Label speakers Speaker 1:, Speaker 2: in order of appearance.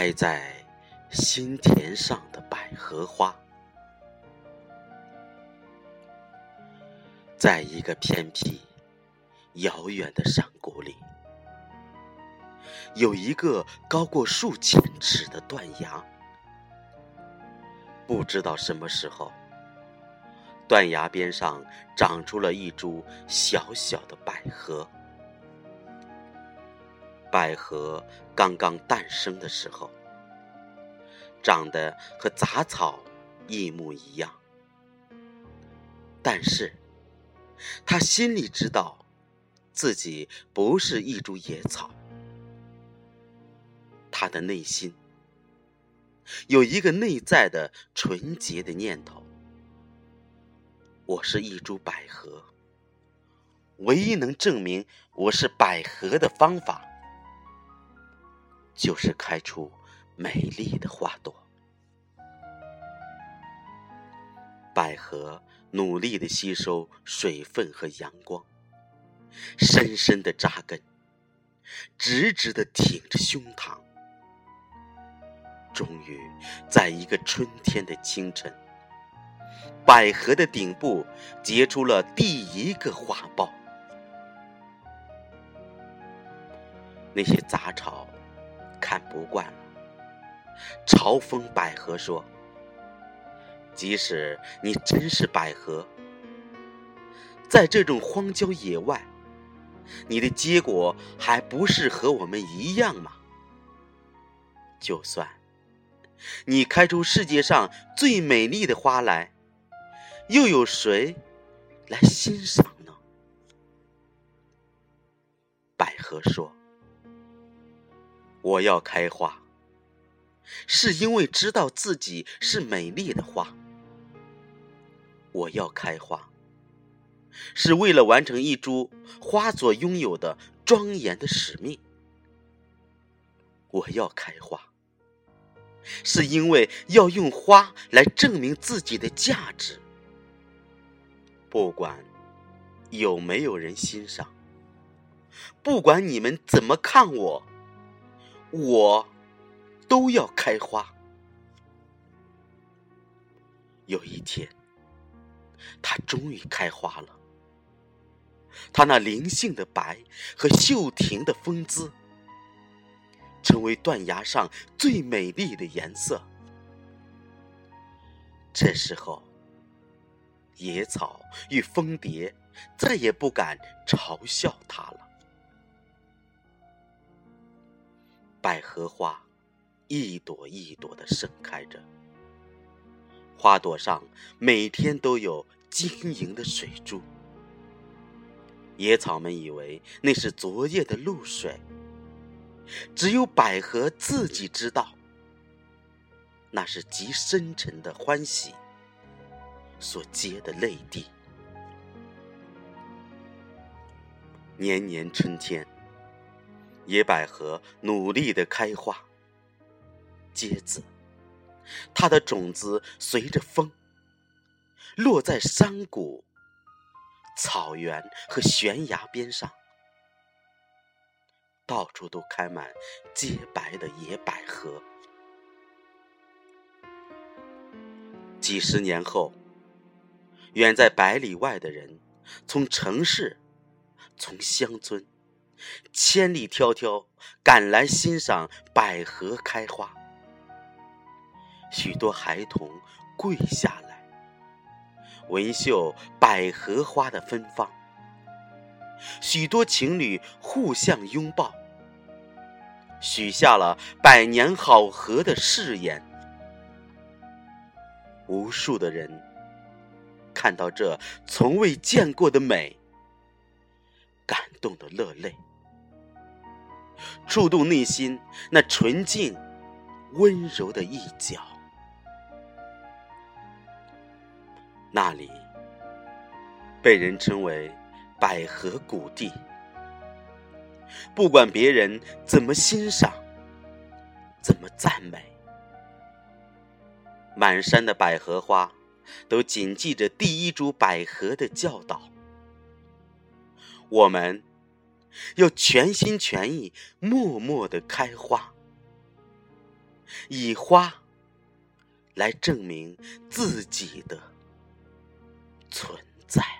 Speaker 1: 开在心田上的百合花，在一个偏僻、遥远的山谷里，有一个高过数千尺的断崖。不知道什么时候，断崖边上长出了一株小小的百合。百合刚刚诞生的时候，长得和杂草一模一样。但是，他心里知道，自己不是一株野草。他的内心有一个内在的纯洁的念头：我是一株百合。唯一能证明我是百合的方法。就是开出美丽的花朵。百合努力的吸收水分和阳光，深深的扎根，直直的挺着胸膛。终于，在一个春天的清晨，百合的顶部结出了第一个花苞。那些杂草。看不惯了，嘲讽百合说：“即使你真是百合，在这种荒郊野外，你的结果还不是和我们一样吗？就算你开出世界上最美丽的花来，又有谁来欣赏呢？”百合说。我要开花，是因为知道自己是美丽的花。我要开花，是为了完成一株花所拥有的庄严的使命。我要开花，是因为要用花来证明自己的价值。不管有没有人欣赏，不管你们怎么看我。我都要开花。有一天，它终于开花了。它那灵性的白和秀婷的风姿，成为断崖上最美丽的颜色。这时候，野草与蜂蝶再也不敢嘲笑它了。百合花一朵一朵的盛开着，花朵上每天都有晶莹的水珠。野草们以为那是昨夜的露水，只有百合自己知道，那是极深沉的欢喜所结的泪滴。年年春天。野百合努力的开花结籽，它的种子随着风落在山谷、草原和悬崖边上，到处都开满洁白的野百合。几十年后，远在百里外的人，从城市，从乡村。千里迢迢赶来欣赏百合开花，许多孩童跪下来，闻嗅百合花的芬芳；许多情侣互相拥抱，许下了百年好合的誓言。无数的人看到这从未见过的美，感动的落泪。触动内心那纯净、温柔的一角，那里被人称为百合谷地。不管别人怎么欣赏、怎么赞美，满山的百合花都谨记着第一株百合的教导。我们。要全心全意默默的开花以花来证明自己的存在。